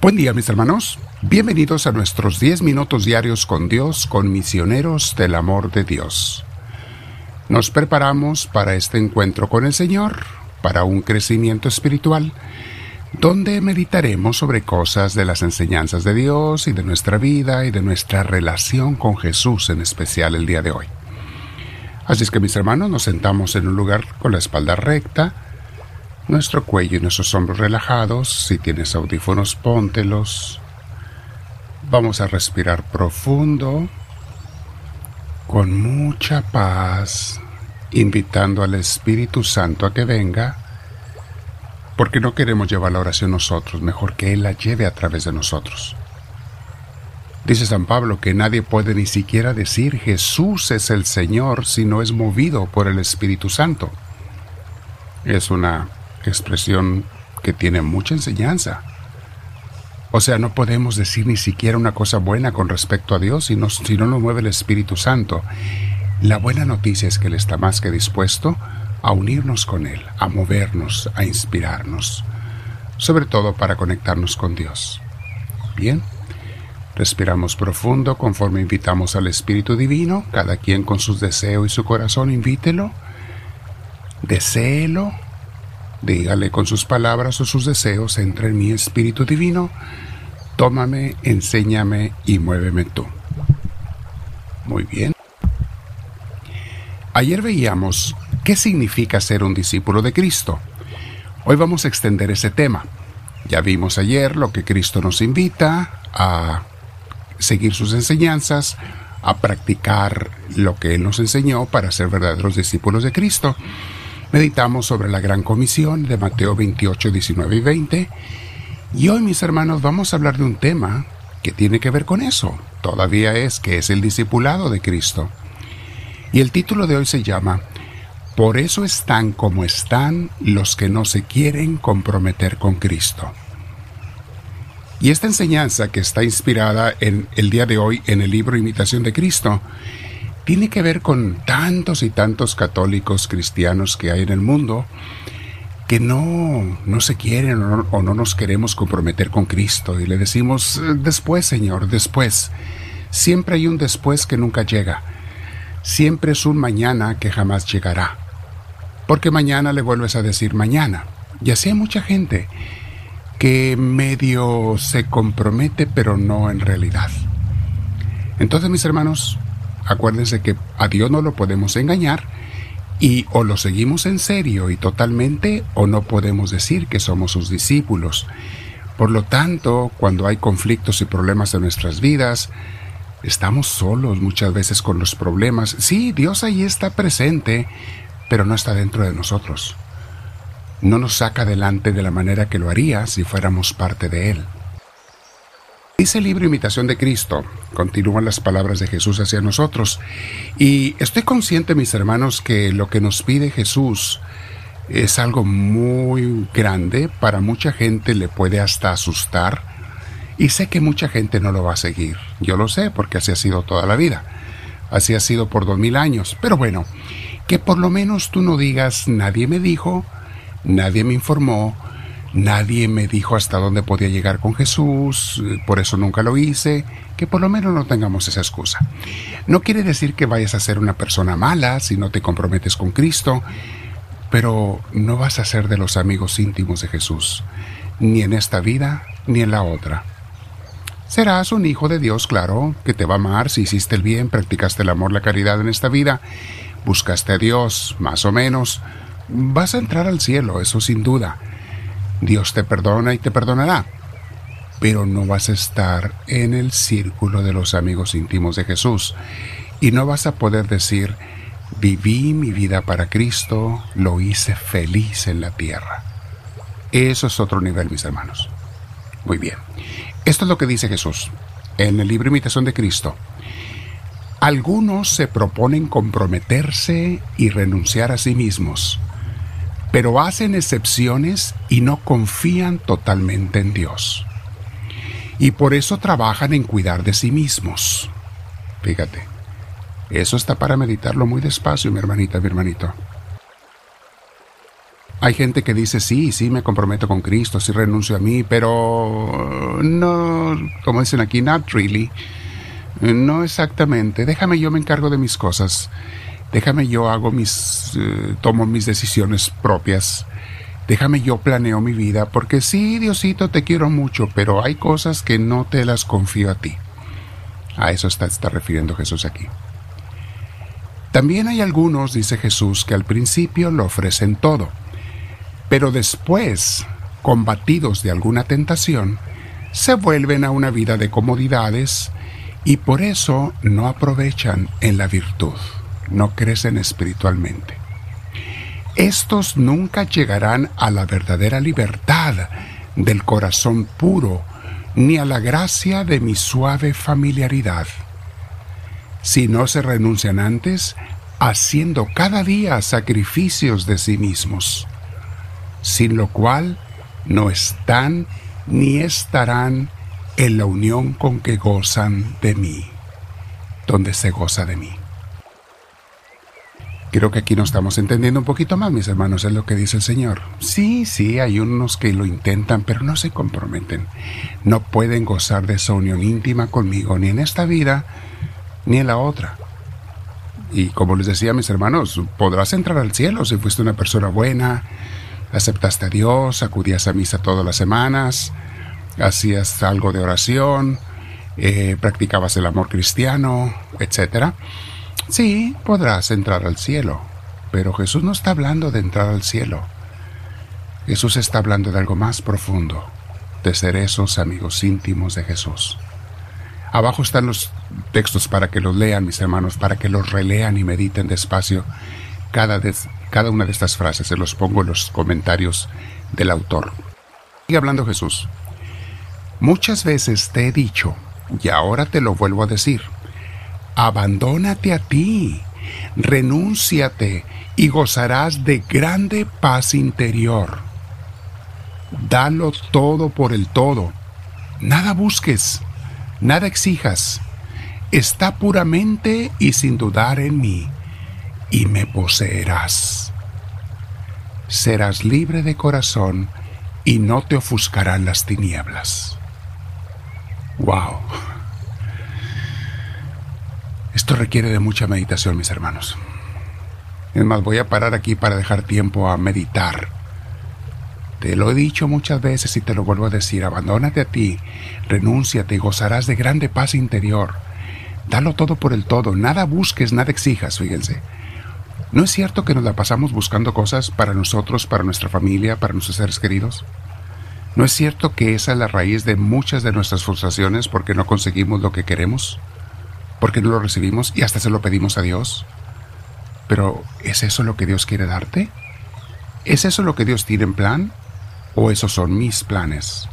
Buen día mis hermanos, bienvenidos a nuestros 10 minutos diarios con Dios, con misioneros del amor de Dios. Nos preparamos para este encuentro con el Señor, para un crecimiento espiritual, donde meditaremos sobre cosas de las enseñanzas de Dios y de nuestra vida y de nuestra relación con Jesús en especial el día de hoy. Así es que mis hermanos nos sentamos en un lugar con la espalda recta, nuestro cuello y nuestros hombros relajados. Si tienes audífonos, póntelos. Vamos a respirar profundo, con mucha paz, invitando al Espíritu Santo a que venga, porque no queremos llevar la oración nosotros, mejor que Él la lleve a través de nosotros. Dice San Pablo que nadie puede ni siquiera decir Jesús es el Señor si no es movido por el Espíritu Santo. Es una expresión que tiene mucha enseñanza. O sea, no podemos decir ni siquiera una cosa buena con respecto a Dios si no, si no nos mueve el Espíritu Santo. La buena noticia es que Él está más que dispuesto a unirnos con Él, a movernos, a inspirarnos, sobre todo para conectarnos con Dios. Bien, respiramos profundo conforme invitamos al Espíritu Divino, cada quien con sus deseos y su corazón, invítelo, deséelo Dígale con sus palabras o sus deseos, entra en mi Espíritu Divino, tómame, enséñame y muéveme tú. Muy bien. Ayer veíamos qué significa ser un discípulo de Cristo. Hoy vamos a extender ese tema. Ya vimos ayer lo que Cristo nos invita a seguir sus enseñanzas, a practicar lo que Él nos enseñó para ser verdaderos discípulos de Cristo. Meditamos sobre la gran comisión de Mateo 28, 19 y 20. Y hoy, mis hermanos, vamos a hablar de un tema que tiene que ver con eso. Todavía es que es el discipulado de Cristo. Y el título de hoy se llama Por eso están como están los que no se quieren comprometer con Cristo. Y esta enseñanza que está inspirada en el día de hoy en el libro Imitación de Cristo tiene que ver con tantos y tantos católicos cristianos que hay en el mundo que no, no se quieren o no, o no nos queremos comprometer con Cristo y le decimos, eh, después Señor, después. Siempre hay un después que nunca llega. Siempre es un mañana que jamás llegará. Porque mañana le vuelves a decir mañana. Y así hay mucha gente que medio se compromete pero no en realidad. Entonces mis hermanos, acuérdense que a Dios no lo podemos engañar y o lo seguimos en serio y totalmente o no podemos decir que somos sus discípulos. Por lo tanto, cuando hay conflictos y problemas en nuestras vidas, estamos solos muchas veces con los problemas. Sí, Dios ahí está presente, pero no está dentro de nosotros. No nos saca adelante de la manera que lo haría si fuéramos parte de Él. Dice libro Imitación de Cristo, continúan las palabras de Jesús hacia nosotros, y estoy consciente, mis hermanos, que lo que nos pide Jesús es algo muy grande, para mucha gente le puede hasta asustar, y sé que mucha gente no lo va a seguir, yo lo sé, porque así ha sido toda la vida, así ha sido por dos mil años, pero bueno, que por lo menos tú no digas, nadie me dijo, nadie me informó, Nadie me dijo hasta dónde podía llegar con Jesús, por eso nunca lo hice, que por lo menos no tengamos esa excusa. No quiere decir que vayas a ser una persona mala si no te comprometes con Cristo, pero no vas a ser de los amigos íntimos de Jesús, ni en esta vida ni en la otra. Serás un hijo de Dios, claro, que te va a amar si hiciste el bien, practicaste el amor, la caridad en esta vida, buscaste a Dios, más o menos. Vas a entrar al cielo, eso sin duda Dios te perdona y te perdonará, pero no vas a estar en el círculo de los amigos íntimos de Jesús y no vas a poder decir, viví mi vida para Cristo, lo hice feliz en la tierra. Eso es otro nivel, mis hermanos. Muy bien. Esto es lo que dice Jesús en el libro Imitación de Cristo. Algunos se proponen comprometerse y renunciar a sí mismos pero hacen excepciones y no confían totalmente en Dios. Y por eso trabajan en cuidar de sí mismos. Fíjate, eso está para meditarlo muy despacio, mi hermanita, mi hermanito. Hay gente que dice, sí, sí, me comprometo con Cristo, sí renuncio a mí, pero no, como dicen aquí, not really. No exactamente. Déjame yo me encargo de mis cosas. Déjame yo hago mis, eh, tomo mis decisiones propias. Déjame yo planeo mi vida, porque sí, Diosito, te quiero mucho, pero hay cosas que no te las confío a ti. A eso está, está refiriendo Jesús aquí. También hay algunos, dice Jesús, que al principio lo ofrecen todo, pero después, combatidos de alguna tentación, se vuelven a una vida de comodidades y por eso no aprovechan en la virtud, no crecen espiritualmente. Estos nunca llegarán a la verdadera libertad del corazón puro, ni a la gracia de mi suave familiaridad si no se renuncian antes, haciendo cada día sacrificios de sí mismos, sin lo cual no están ni estarán en la unión con que gozan de mí, donde se goza de mí. Creo que aquí nos estamos entendiendo un poquito más, mis hermanos, es lo que dice el Señor. Sí, sí, hay unos que lo intentan, pero no se comprometen. No pueden gozar de esa unión íntima conmigo, ni en esta vida, ni en la otra. Y como les decía mis hermanos, podrás entrar al cielo si fuiste una persona buena, aceptaste a Dios, acudías a misa todas las semanas, hacías algo de oración, eh, practicabas el amor cristiano, etc. Sí, podrás entrar al cielo, pero Jesús no está hablando de entrar al cielo. Jesús está hablando de algo más profundo, de ser esos amigos íntimos de Jesús. Abajo están los textos para que los lean, mis hermanos, para que los relean y mediten despacio cada, cada una de estas frases. Se los pongo en los comentarios del autor. Sigue hablando Jesús. Muchas veces te he dicho, y ahora te lo vuelvo a decir, abandónate a ti, renúnciate y gozarás de grande paz interior. Dalo todo por el todo. Nada busques Nada exijas. Está puramente y sin dudar en mí, y me poseerás. Serás libre de corazón y no te ofuscarán las tinieblas. ¡Wow! Esto requiere de mucha meditación, mis hermanos. Es más, voy a parar aquí para dejar tiempo a meditar te lo he dicho muchas veces y te lo vuelvo a decir, abandónate a ti, renúnciate y gozarás de grande paz interior. Dalo todo por el todo, nada busques, nada exijas, fíjense. ¿No es cierto que nos la pasamos buscando cosas para nosotros, para nuestra familia, para nuestros seres queridos? ¿No es cierto que esa es la raíz de muchas de nuestras frustraciones porque no conseguimos lo que queremos? ¿Porque no lo recibimos y hasta se lo pedimos a Dios? Pero ¿es eso lo que Dios quiere darte? ¿Es eso lo que Dios tiene en plan? ¿O esos son mis planes?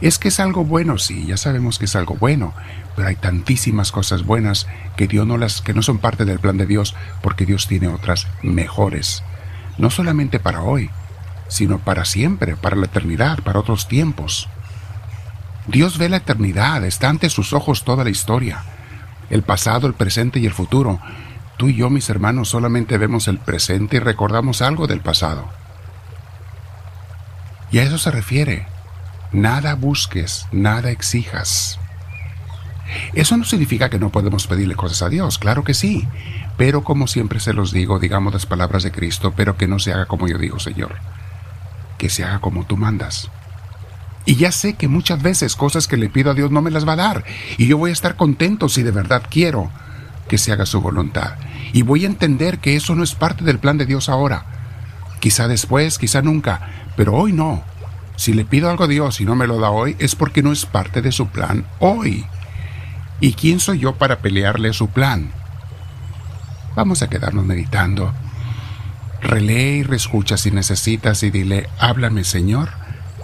Es que es algo bueno, sí, ya sabemos que es algo bueno, pero hay tantísimas cosas buenas que Dios no las que no son parte del plan de Dios porque Dios tiene otras mejores, no solamente para hoy, sino para siempre, para la eternidad, para otros tiempos. Dios ve la eternidad, está ante sus ojos toda la historia, el pasado, el presente y el futuro. Tú y yo, mis hermanos, solamente vemos el presente y recordamos algo del pasado. Y a eso se refiere. Nada busques, nada exijas. Eso no significa que no podemos pedirle cosas a Dios, claro que sí, pero como siempre se los digo, digamos las palabras de Cristo, pero que no se haga como yo digo, Señor, que se haga como tú mandas. Y ya sé que muchas veces cosas que le pido a Dios no me las va a dar, y yo voy a estar contento si de verdad quiero que se haga su voluntad. Y voy a entender que eso no es parte del plan de Dios ahora. Quizá después, quizá nunca, pero hoy no. Si le pido algo a Dios y no me lo da hoy, es porque no es parte de su plan hoy. ¿Y quién soy yo para pelearle su plan? Vamos a quedarnos meditando. Relee y reescucha si necesitas y dile, háblame Señor,